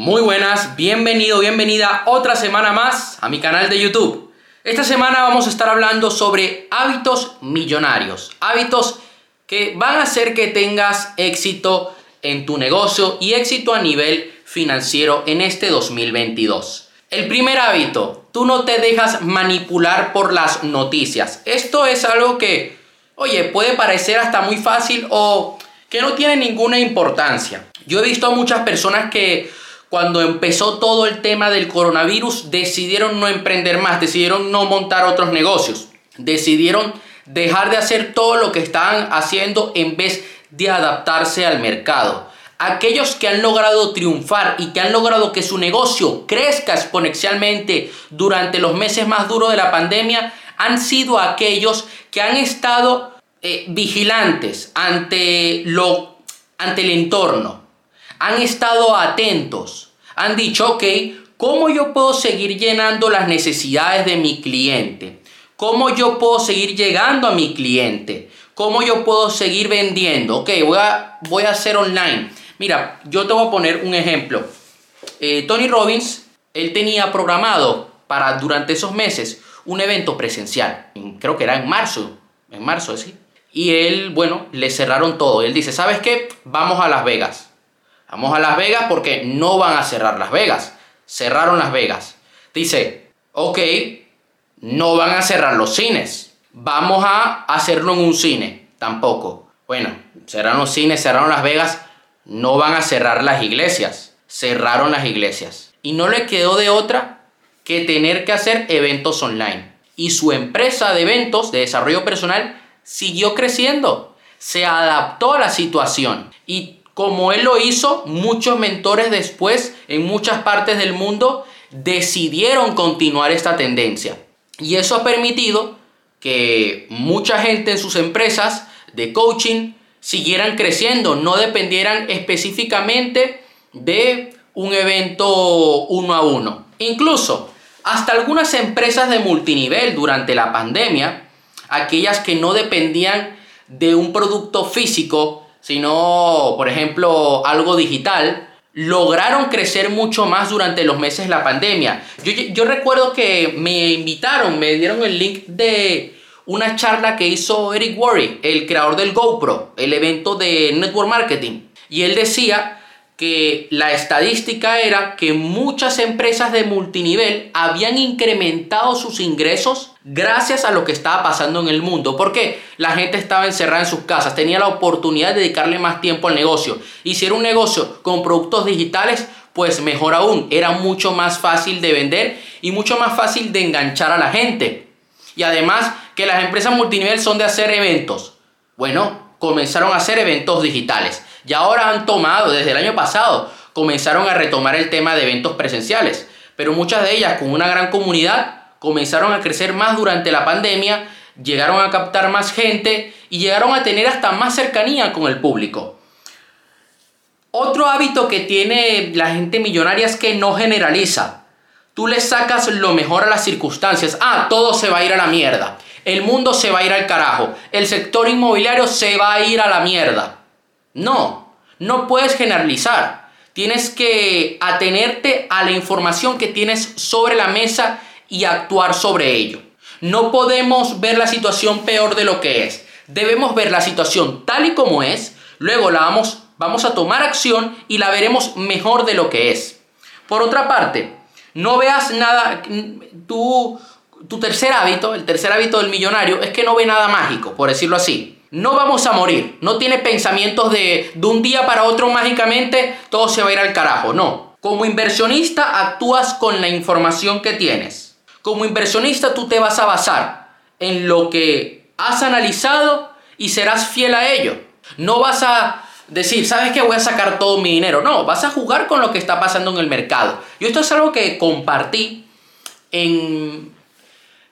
Muy buenas, bienvenido, bienvenida otra semana más a mi canal de YouTube. Esta semana vamos a estar hablando sobre hábitos millonarios, hábitos que van a hacer que tengas éxito en tu negocio y éxito a nivel financiero en este 2022. El primer hábito, tú no te dejas manipular por las noticias. Esto es algo que, oye, puede parecer hasta muy fácil o que no tiene ninguna importancia. Yo he visto a muchas personas que cuando empezó todo el tema del coronavirus, decidieron no emprender más, decidieron no montar otros negocios, decidieron dejar de hacer todo lo que estaban haciendo en vez de adaptarse al mercado. Aquellos que han logrado triunfar y que han logrado que su negocio crezca exponencialmente durante los meses más duros de la pandemia han sido aquellos que han estado eh, vigilantes ante, lo, ante el entorno, han estado atentos, han dicho, ok, ¿cómo yo puedo seguir llenando las necesidades de mi cliente? ¿Cómo yo puedo seguir llegando a mi cliente? ¿Cómo yo puedo seguir vendiendo? Ok, voy a, voy a hacer online. Mira, yo te voy a poner un ejemplo. Eh, Tony Robbins, él tenía programado para durante esos meses un evento presencial. Creo que era en marzo. En marzo, sí. Y él, bueno, le cerraron todo. Él dice, ¿sabes qué? Vamos a Las Vegas. Vamos a Las Vegas porque no van a cerrar Las Vegas. Cerraron Las Vegas. Dice, ok, no van a cerrar los cines. Vamos a hacerlo en un cine. Tampoco. Bueno, cerraron los cines, cerraron Las Vegas. No van a cerrar las iglesias. Cerraron las iglesias. Y no le quedó de otra que tener que hacer eventos online. Y su empresa de eventos de desarrollo personal siguió creciendo. Se adaptó a la situación. Y como él lo hizo, muchos mentores después en muchas partes del mundo decidieron continuar esta tendencia. Y eso ha permitido que mucha gente en sus empresas de coaching siguieran creciendo, no dependieran específicamente de un evento uno a uno. Incluso hasta algunas empresas de multinivel durante la pandemia, aquellas que no dependían de un producto físico, sino, por ejemplo, algo digital, lograron crecer mucho más durante los meses de la pandemia. Yo, recuerdo que me invitaron, me dieron el link de una charla que hizo Eric Worre, el creador del GoPro, el evento de Network Marketing. Y él decía que la estadística era que muchas empresas de multinivel habían incrementado sus ingresos gracias a lo que estaba pasando en el mundo. Porque la gente estaba encerrada en sus casas, tenía la oportunidad de dedicarle más tiempo al negocio. Y si era un negocio con productos digitales, pues mejor aún, era mucho más fácil de vender y mucho más fácil de enganchar a la gente. Y además que las empresas multinivel son de hacer eventos. Bueno, comenzaron a hacer eventos digitales. Y ahora han tomado, desde el año pasado, comenzaron a retomar el tema de eventos presenciales. Pero muchas de ellas, con una gran comunidad, comenzaron a crecer más durante la pandemia, llegaron a captar más gente y llegaron a tener hasta más cercanía con el público. Otro hábito que tiene la gente millonaria es que no generaliza. Tú le sacas lo mejor a las circunstancias. Ah, todo se va a ir a la mierda. El mundo se va a ir al carajo. El sector inmobiliario se va a ir a la mierda. No, no puedes generalizar. Tienes que atenerte a la información que tienes sobre la mesa y actuar sobre ello. No podemos ver la situación peor de lo que es. Debemos ver la situación tal y como es, luego la vamos, vamos a tomar acción y la veremos mejor de lo que es. Por otra parte, no veas nada, tu, tu tercer hábito, el tercer hábito del millonario, es que no ve nada mágico, por decirlo así. No vamos a morir. No tiene pensamientos de, de un día para otro mágicamente todo se va a ir al carajo. No. Como inversionista actúas con la información que tienes. Como inversionista tú te vas a basar en lo que has analizado y serás fiel a ello. No vas a decir, ¿sabes qué? Voy a sacar todo mi dinero. No, vas a jugar con lo que está pasando en el mercado. Y esto es algo que compartí en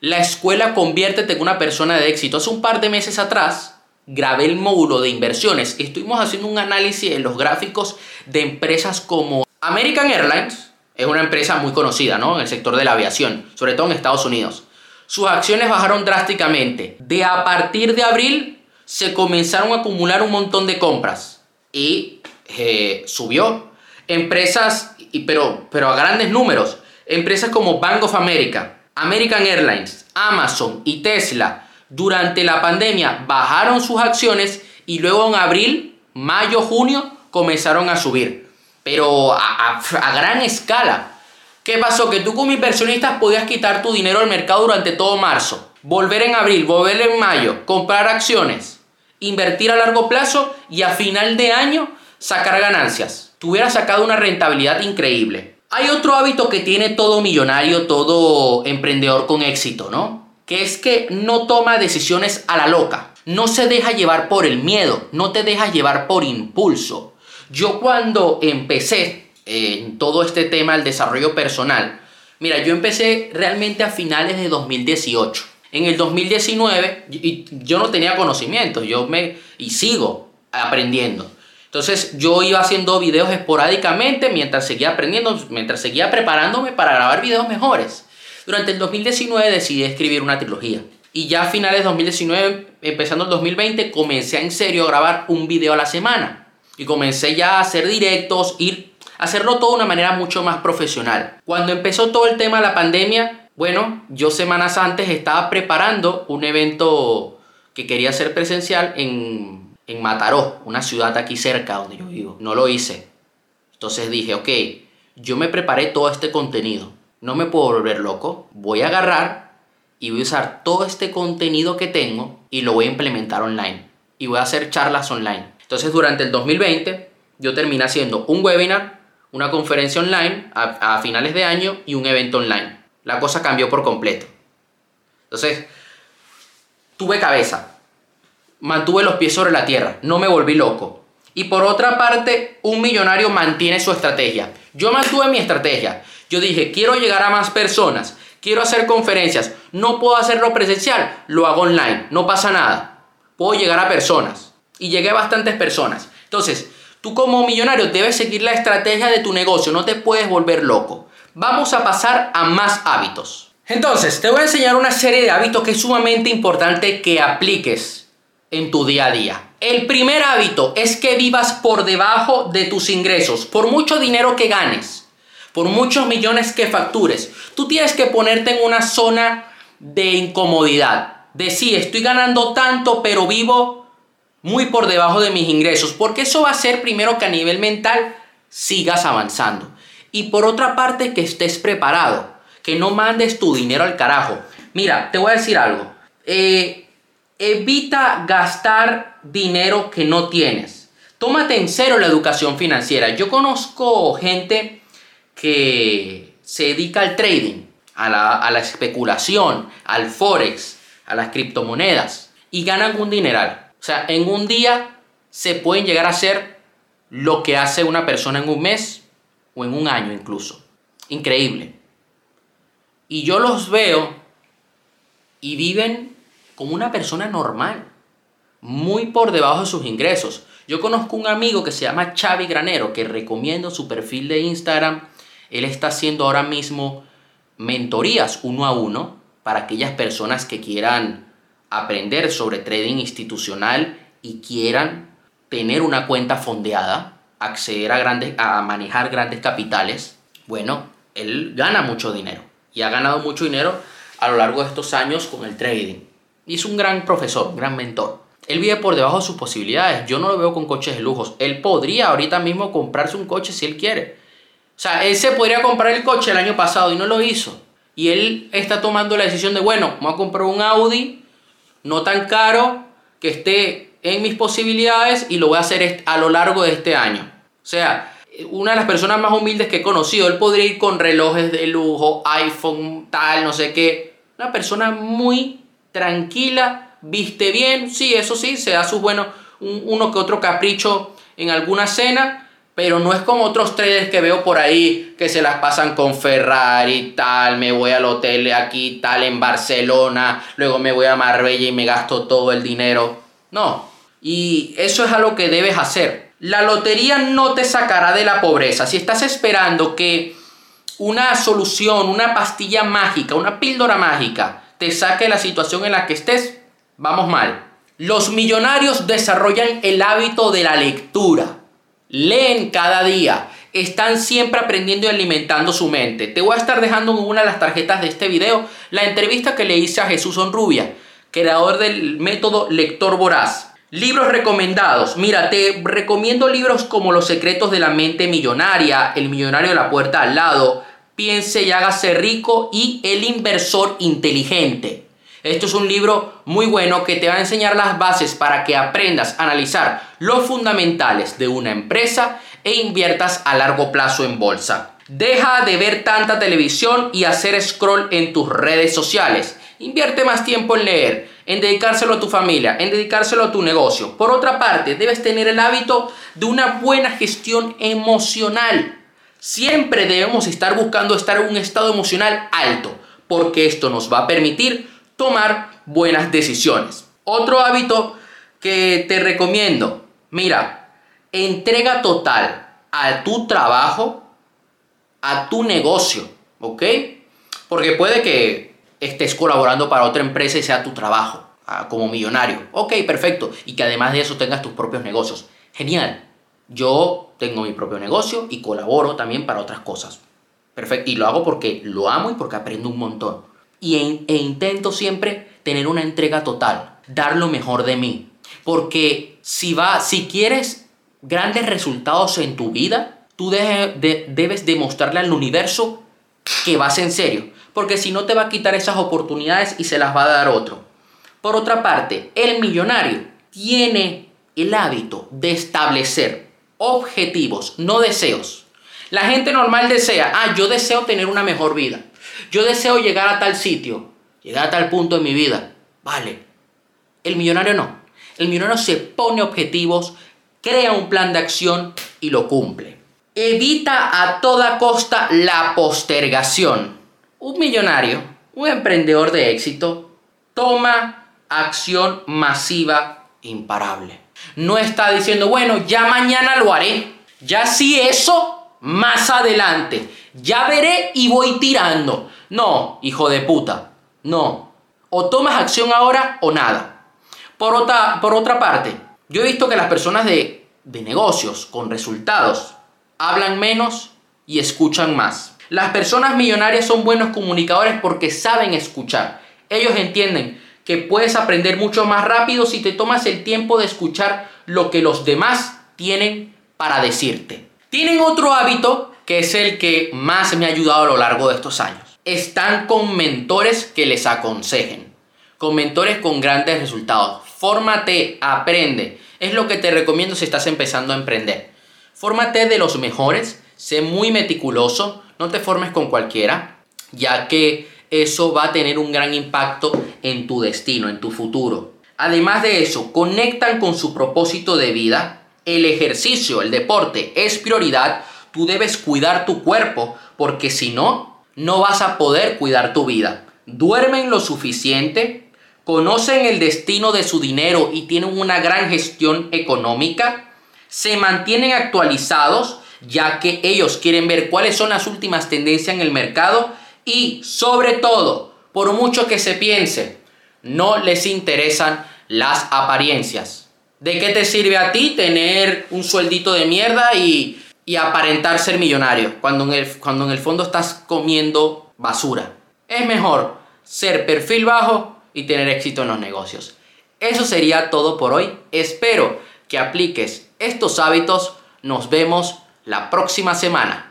la escuela Conviértete en una persona de éxito. Hace un par de meses atrás grabé el módulo de inversiones. Estuvimos haciendo un análisis en los gráficos de empresas como American Airlines, es una empresa muy conocida ¿no? en el sector de la aviación, sobre todo en Estados Unidos. Sus acciones bajaron drásticamente. De a partir de abril se comenzaron a acumular un montón de compras y eh, subió. Empresas pero, pero a grandes números. Empresas como Bank of America, American Airlines, Amazon y Tesla durante la pandemia bajaron sus acciones y luego en abril, mayo, junio comenzaron a subir. Pero a, gran escala. ¿Qué pasó? Que tú como inversionista podías quitar tu dinero del mercado durante todo marzo, volver en abril, volver en mayo, comprar acciones, invertir a largo plazo y a final de año sacar ganancias. Tú hubieras sacado una rentabilidad increíble. Hay otro hábito que tiene todo millonario, todo emprendedor con éxito, ¿no? Que es que no toma decisiones a la loca. No se deja llevar por el miedo, no te deja llevar por impulso. Yo cuando empecé en todo este tema del desarrollo personal, mira, yo empecé realmente a finales de 2018. En el 2019 yo no tenía conocimiento, yo me y sigo aprendiendo. Entonces yo iba haciendo videos esporádicamente mientras seguía aprendiendo, mientras seguía preparándome para grabar videos mejores. Durante el 2019 decidí escribir una trilogía. Y ya a finales de 2019, empezando el 2020, comencé en serio a grabar un video a la semana. Y comencé ya a hacer directos, ir a hacerlo todo de una manera mucho más profesional. Cuando empezó todo el tema de la pandemia, bueno, yo semanas antes estaba preparando un evento que quería ser presencial en en Mataró, una ciudad aquí cerca donde yo vivo. No lo hice. Entonces dije, ok, yo me preparé todo este contenido. No me puedo volver loco. Voy a agarrar y voy a usar todo este contenido que tengo y lo voy a implementar online. Y voy a hacer charlas online. Entonces durante el 2020 yo terminé haciendo un webinar, una conferencia online a, a finales de año y un evento online. La cosa cambió por completo. Entonces, tuve cabeza, mantuve los pies sobre la tierra, no me volví loco. Y por otra parte, un millonario mantiene su estrategia. Yo mantuve mi estrategia. Yo dije, quiero llegar a más personas, quiero hacer conferencias, no puedo hacerlo presencial, lo hago online, no pasa nada. Puedo llegar a personas. Y llegué a bastantes personas. Entonces, tú como millonario debes seguir la estrategia de tu negocio, no te puedes volver loco. Vamos a pasar a más hábitos. Entonces, te voy a enseñar una serie de hábitos que es sumamente importante que apliques en tu día a día. El primer hábito es que vivas por debajo de tus ingresos, por mucho dinero que ganes, por muchos millones que factures. Tú tienes que ponerte en una zona de incomodidad, de sí, estoy ganando tanto, pero vivo muy por debajo de mis ingresos, porque eso va a hacer primero que a nivel mental sigas avanzando. Y por otra parte, que estés preparado, que no mandes tu dinero al carajo. Mira, te voy a decir algo. Eh, Evita gastar dinero que no tienes. Tómate en serio la educación financiera. Yo conozco gente que se dedica al trading, a la, especulación, al forex, a las criptomonedas y ganan un dineral. O sea, en un día se pueden llegar a hacer lo que hace una persona en un mes o en un año incluso. Increíble. Y yo los veo y viven como una persona normal, muy por debajo de sus ingresos. Yo conozco un amigo que se llama Xavi Granero, que recomiendo su perfil de Instagram. Él está haciendo ahora mismo mentorías uno a uno para aquellas personas que quieran aprender sobre trading institucional y quieran tener una cuenta fondeada, acceder a, grandes, a manejar grandes capitales. Bueno, él gana mucho dinero y ha ganado mucho dinero a lo largo de estos años con el trading. Y es un gran profesor, gran mentor. Él vive por debajo de sus posibilidades. Yo no lo veo con coches de lujos. Él podría ahorita mismo comprarse un coche si él quiere. O sea, él se podría comprar el coche el año pasado y no lo hizo. Y él está tomando la decisión de, bueno, voy a comprar un Audi no tan caro que esté en mis posibilidades y lo voy a hacer a lo largo de este año. O sea, una de las personas más humildes que he conocido, él podría ir con relojes de lujo, iPhone, tal, no sé qué. Una persona muy tranquila, viste bien, sí, eso sí, se da sus buenos, uno que otro capricho en alguna cena, pero no es como otros traders que veo por ahí que se las pasan con Ferrari, tal, me voy al hotel aquí, tal, en Barcelona, luego me voy a Marbella y me gasto todo el dinero. No, y eso es algo que debes hacer. La lotería no te sacará de la pobreza. Si estás esperando que una solución, una pastilla mágica, una píldora mágica, te saque la situación en la que estés, vamos mal. Los millonarios desarrollan el hábito de la lectura. Leen cada día, están siempre aprendiendo y alimentando su mente. Te voy a estar dejando en una de las tarjetas de este video la entrevista que le hice a Jesús Onrubia, creador del método Lector Voraz. Libros recomendados. Mira, te recomiendo libros como Los secretos de la mente millonaria, El millonario de la puerta al lado, Piense y hágase rico y El inversor inteligente. Esto es un libro muy bueno que te va a enseñar las bases para que aprendas a analizar los fundamentales de una empresa e inviertas a largo plazo en bolsa. Deja de ver tanta televisión y hacer scroll en tus redes sociales. Invierte más tiempo en leer, en dedicárselo a tu familia, en dedicárselo a tu negocio. Por otra parte, debes tener el hábito de una buena gestión emocional. Siempre debemos estar buscando estar en un estado emocional alto, porque esto nos va a permitir tomar buenas decisiones. Otro hábito que te recomiendo, mira, entrega total a tu trabajo, a tu negocio, ¿ok? Porque puede que estés colaborando para otra empresa y sea tu trabajo ah, como millonario. Ok, perfecto. Y que además de eso tengas tus propios negocios. Genial. Yo tengo mi propio negocio y colaboro también para otras cosas. Perfecto. Y lo hago porque lo amo y porque aprendo un montón. Y e intento siempre tener una entrega total, dar lo mejor de mí. Porque si, va, si quieres grandes resultados en tu vida, tú debes demostrarle al universo que vas en serio. Porque si no te va a quitar esas oportunidades y se las va a dar otro. Por otra parte, el millonario tiene el hábito de establecer objetivos, no deseos. La gente normal desea, ah, yo deseo tener una mejor vida. Yo deseo llegar a tal sitio, llegar a tal punto en mi vida. Vale. El millonario no. El millonario se pone objetivos, crea un plan de acción y lo cumple. Evita a toda costa la postergación. Un millonario, un emprendedor de éxito, toma acción masiva imparable. No está diciendo, bueno, ya mañana lo haré. Ya si eso, más adelante. Ya veré y voy tirando. No, hijo de puta. No. O tomas acción ahora o nada. Por otra, por otra parte, yo he visto que las personas de, de negocios con resultados hablan menos y escuchan más. Las personas millonarias son buenos comunicadores porque saben escuchar. Ellos entienden que puedes aprender mucho más rápido si te tomas el tiempo de escuchar lo que los demás tienen para decirte. Tienen otro hábito que es el que más me ha ayudado a lo largo de estos años. Están con mentores que les aconsejen, con mentores con grandes resultados. Fórmate, aprende. Es lo que te recomiendo si estás empezando a emprender. Fórmate de los mejores, sé muy meticuloso, no te formes con cualquiera, ya que eso va a tener un gran impacto en tu destino, en tu futuro. Además de eso, conectan con su propósito de vida. El ejercicio, el deporte es prioridad. Tú debes cuidar tu cuerpo porque si no, no vas a poder cuidar tu vida. Duermen lo suficiente, conocen el destino de su dinero y tienen una gran gestión económica, se mantienen actualizados ya que ellos quieren ver cuáles son las últimas tendencias en el mercado y sobre todo, por mucho que se piense, no les interesan las apariencias. ¿De qué te sirve a ti tener un sueldito de mierda y, aparentar ser millonario cuando en, el, cuando en el fondo estás comiendo basura? Es mejor ser perfil bajo y tener éxito en los negocios. Eso sería todo por hoy. Espero que apliques estos hábitos. Nos vemos la próxima semana.